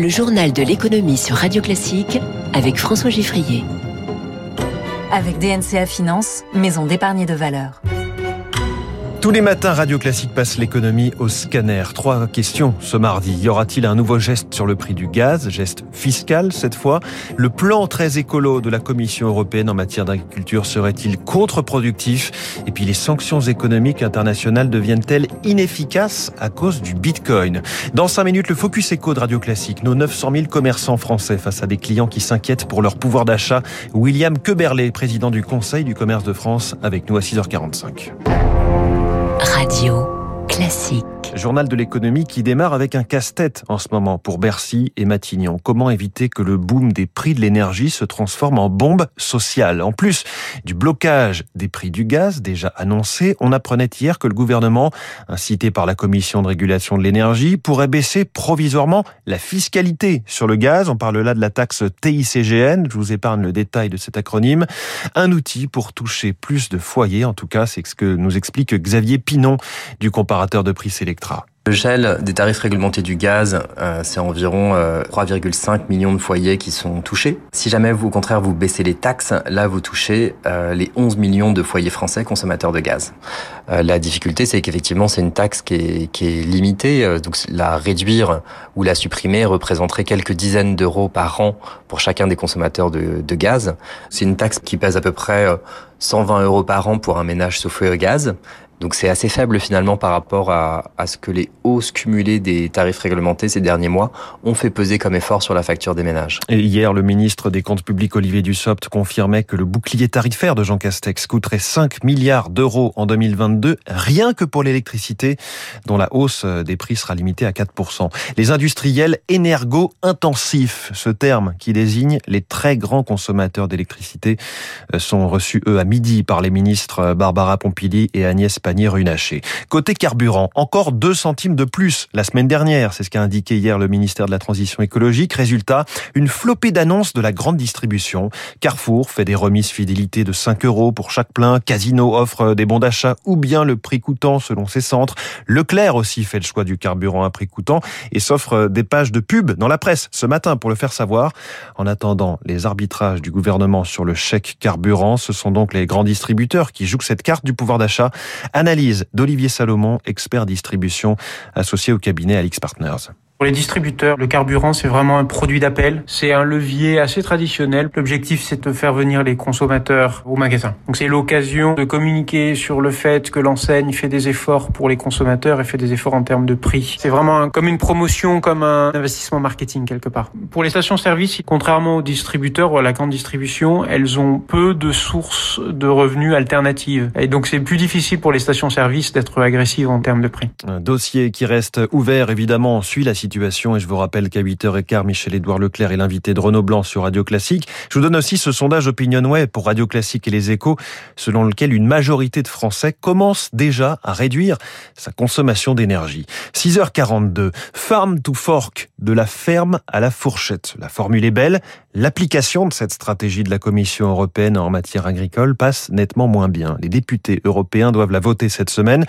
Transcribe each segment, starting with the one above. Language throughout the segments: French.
Le journal de l'économie sur Radio Classique avec François Giffrier. Avec DNCA Finance, maison d'épargne de valeur. Tous les matins, Radio Classique passe l'économie au scanner. Trois questions ce mardi. Y aura-t-il un nouveau geste sur le prix du gaz, geste fiscal cette fois Le plan très écolo de la Commission européenne en matière d'agriculture serait-il contre-productif? Et puis les sanctions économiques internationales deviennent-elles inefficaces à cause du Bitcoin? Dans cinq minutes, le Focus Éco de Radio Classique. Nos 900 000 commerçants français face à des clients qui s'inquiètent pour leur pouvoir d'achat. William Queberlé, président du Conseil du commerce de France, avec nous à 6h45. Radio classique. Journal de l'économie qui démarre avec un casse-tête en ce moment pour Bercy et Matignon. Comment éviter que le boom des prix de l'énergie se transforme en bombe sociale? En plus du blocage des prix du gaz déjà annoncé, on apprenait hier que le gouvernement, incité par la Commission de régulation de l'énergie, pourrait baisser provisoirement la fiscalité sur le gaz. On parle là de la taxe TICGN. Je vous épargne le détail de cet acronyme. Un outil pour toucher plus de foyers. En tout cas, c'est ce que nous explique Xavier Pinon du comparateur de prix Le gel des tarifs réglementés du gaz, euh, c'est environ 3,5 euh, millions de foyers qui sont touchés. Si jamais, vous, au contraire, vous baissez les taxes, là, vous touchez euh, les 11 millions de foyers français consommateurs de gaz. la difficulté, c'est qu'effectivement, c'est une taxe qui est, qui est limitée. donc, la réduire ou la supprimer représenterait quelques dizaines d'euros par an pour chacun des consommateurs de, de gaz. C'est une taxe qui pèse à peu près 120 euros par an pour un ménage sous feu gaz donc c'est assez faible finalement par rapport à, à, ce que les hausses cumulées des tarifs réglementés ces derniers mois ont fait peser comme effort sur la facture des ménages. Et hier, le ministre des Comptes publics Olivier Dussopt confirmait que le bouclier tarifaire de Jean Castex coûterait 5 milliards d'euros en 2022, rien que pour l'électricité, dont la hausse des prix sera limitée à 4%. Les industriels énergo-intensifs, ce terme qui désigne les très grands consommateurs d'électricité, euh, sont reçus eux à midi par les ministres Barbara Pompili et Agnès Pannier-Runacher. Côté carburant, encore 2 centimes de plus la semaine dernière, c'est ce qu'a indiqué hier le ministère de la Transition écologique. Résultat, une flopée d'annonces de la grande distribution. Carrefour fait des remises fidélité de 5 euros pour chaque plein. Casino offre des bons d'achat ou bien le prix coûtant selon ses centres. Leclerc aussi fait le choix du carburant à prix coûtant et s'offre des pages de pub dans la presse ce matin pour le faire savoir. En attendant les arbitrages du gouvernement sur le chèque carburant, ce sont donc les grands distributeurs qui jouent cette carte du pouvoir d'achat. Analyse d'Olivier Salomon, expert distribution associé au cabinet Alix Partners. Pour les distributeurs, le carburant, c'est vraiment un produit d'appel. C'est un levier assez traditionnel. L'objectif, c'est de faire venir les consommateurs au magasin. Donc, c'est l'occasion de communiquer sur le fait que l'enseigne fait des efforts pour les consommateurs et fait des efforts en termes de prix. C'est vraiment comme une promotion, comme un investissement marketing quelque part. Pour les stations-service, contrairement aux distributeurs ou à la grande distribution, elles ont peu de sources de revenus alternatives. Et donc, c'est plus difficile pour les stations-service d'être agressives en termes de prix. Un dossier qui reste ouvert, évidemment, suit la situation Et je vous rappelle qu'à 8h15, Michel-Édouard Leclerc est l'invité de Renaud Blanc sur Radio Classique. Je vous donne aussi ce sondage OpinionWay pour Radio Classique et les échos, selon lequel une majorité de Français commence déjà à réduire sa consommation d'énergie. 6h42, Farm to Fork, de la ferme à la fourchette. La formule est belle. L'application de cette stratégie de la Commission européenne en matière agricole passe nettement moins bien. Les députés européens doivent la voter cette semaine.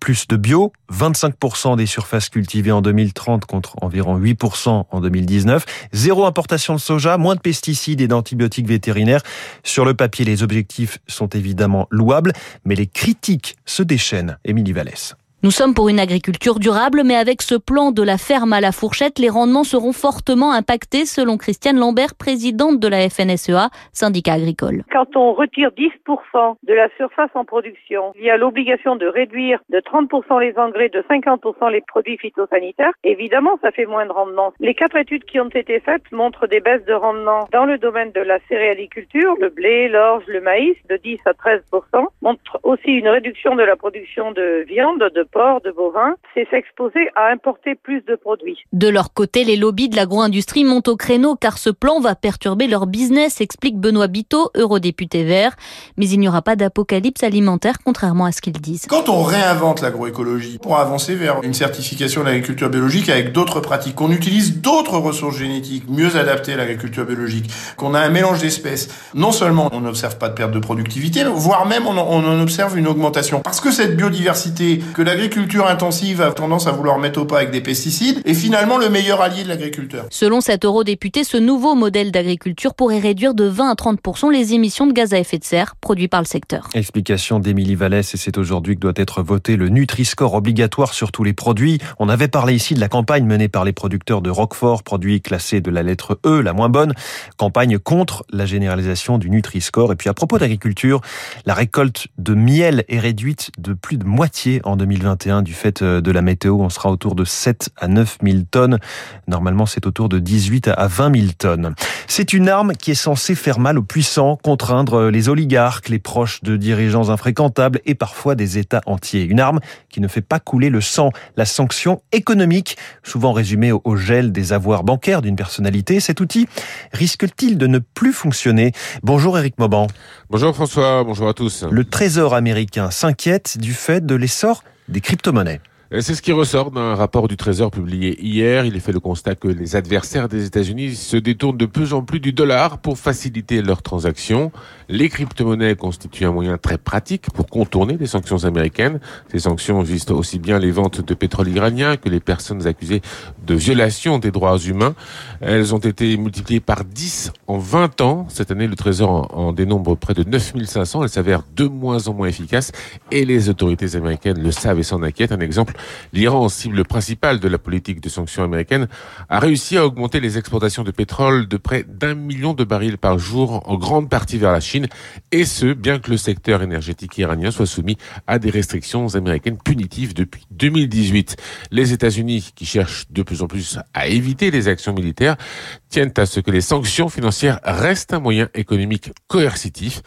Plus de bio, 25% des surfaces cultivées en 2030 contre environ 8% en 2019. Zéro importation de soja, moins de pesticides et d'antibiotiques vétérinaires. Sur le papier, les objectifs sont évidemment louables, mais les critiques se déchaînent. Émilie Vallès. Nous sommes pour une agriculture durable, mais avec ce plan de la ferme à la fourchette, les rendements seront fortement impactés, selon Christiane Lambert, présidente de la FNSEA, syndicat agricole. Quand on retire 10% de la surface en production, il y a l'obligation de réduire de 30% les engrais, de 50% les produits phytosanitaires. Évidemment, ça fait moins de rendement. Les quatre études qui ont été faites montrent des baisses de rendement dans le domaine de la céréaliculture, le blé, l'orge, le maïs, de 10 à 13%, montrent aussi une réduction de la production de viande, de porc, de bovins, c'est s'exposer à importer plus de produits. De leur côté, les lobbies de l'agro-industrie montent au créneau car ce plan va perturber leur business, explique Benoît Biteau, eurodéputé vert. Mais il n'y aura pas d'apocalypse alimentaire, contrairement à ce qu'ils disent. Quand on réinvente l'agroécologie pour avancer vers une certification de l'agriculture biologique avec d'autres pratiques, qu'on utilise d'autres ressources génétiques mieux adaptées à l'agriculture biologique, qu'on a un mélange d'espèces, non seulement on n'observe pas de perte de productivité, voire même on en observe une augmentation. Parce que cette biodiversité que la l'agriculture intensive a tendance à vouloir mettre au pas avec des pesticides est finalement le meilleur allié de l'agriculteur. Selon cet eurodéputé, ce nouveau modèle d'agriculture pourrait réduire de 20 à 30 les émissions de gaz à effet de serre produits par le secteur. Explication d'Émilie Vallès et c'est aujourd'hui que doit être voté le Nutri-Score obligatoire sur tous les produits. On avait parlé ici de la campagne menée par les producteurs de Roquefort, produits classés de la lettre E, la moins bonne, campagne contre la généralisation du Nutri-Score. Et puis à propos d'agriculture, la récolte de miel est réduite de plus de moitié en 2021 du fait euh, de la météo. On sera autour de 7 à 9 000 tonnes. Normalement, c'est autour de 18 à 20 000 tonnes. C'est une arme qui est censée faire mal aux puissants, contraindre les oligarques, les proches de dirigeants infréquentables et parfois des États entiers. Une arme qui ne fait pas couler le sang. La sanction économique, souvent résumée au gel des avoirs bancaires d'une personnalité, cet outil risque-t-il de ne plus fonctionner? Bonjour Eric Mauban. Bonjour François, bonjour à tous. Le Trésor américain s'inquiète du fait de l'essor des crypto-monnaies. C'est ce qui ressort d'un rapport du Trésor publié hier. Il est fait le constat que les adversaires des États-Unis se détournent de plus en plus du dollar pour faciliter leurs transactions. Les crypto-monnaies constituent un moyen très pratique pour contourner les sanctions américaines. Ces sanctions visent aussi bien les ventes de pétrole iranien que les personnes accusées de violation des droits humains. Elles ont été multipliées par 10 en 20 ans. Cette année, le Trésor en dénombre près de 9500. Elles s'avèrent de moins en moins efficaces et les autorités américaines le savent et s'en inquiètent. Un exemple, l'Iran, cible principale de la politique de sanctions américaines, a réussi à augmenter les exportations de pétrole de près d'un million de barils par jour, en grande partie vers la Chine, et ce, bien que le secteur énergétique iranien soit soumis à des restrictions américaines punitives depuis 2018. Les États-Unis, qui cherchent de plus en plus à éviter les actions militaires, tiennent à ce que les sanctions financières restent un moyen économique coercitif.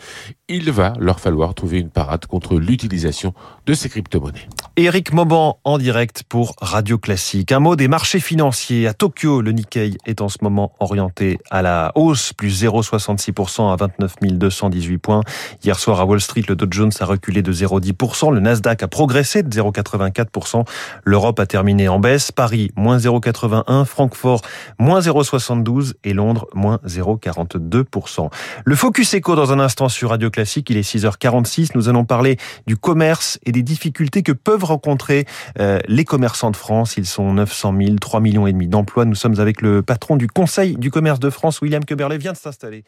Il va leur falloir trouver une parade contre l'utilisation de ces crypto-monnaies. Éric Mauban en direct pour Radio Classique. Un mot des marchés financiers. À Tokyo, le Nikkei est en ce moment orienté à la hausse, plus 0,66% à 29 218 points. Hier soir à Wall Street, le Dow Jones a reculé de 0,10%. Le Nasdaq a progressé de 0,84%. L'Europe a terminé en baisse. Paris, moins 0,81%. Francfort, moins 0,72% et Londres, moins 0,42%. Le Focus Echo dans un instant sur Radio Classique. Il est 6h46. Nous allons parler du commerce et des difficultés que peuvent rencontrer euh, les commerçants de France. Ils sont 900 000, 3 millions et demi d'emplois. Nous sommes avec le patron du Conseil du commerce de France, William Queberlé, vient de s'installer.